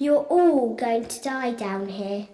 You're all going to die down here.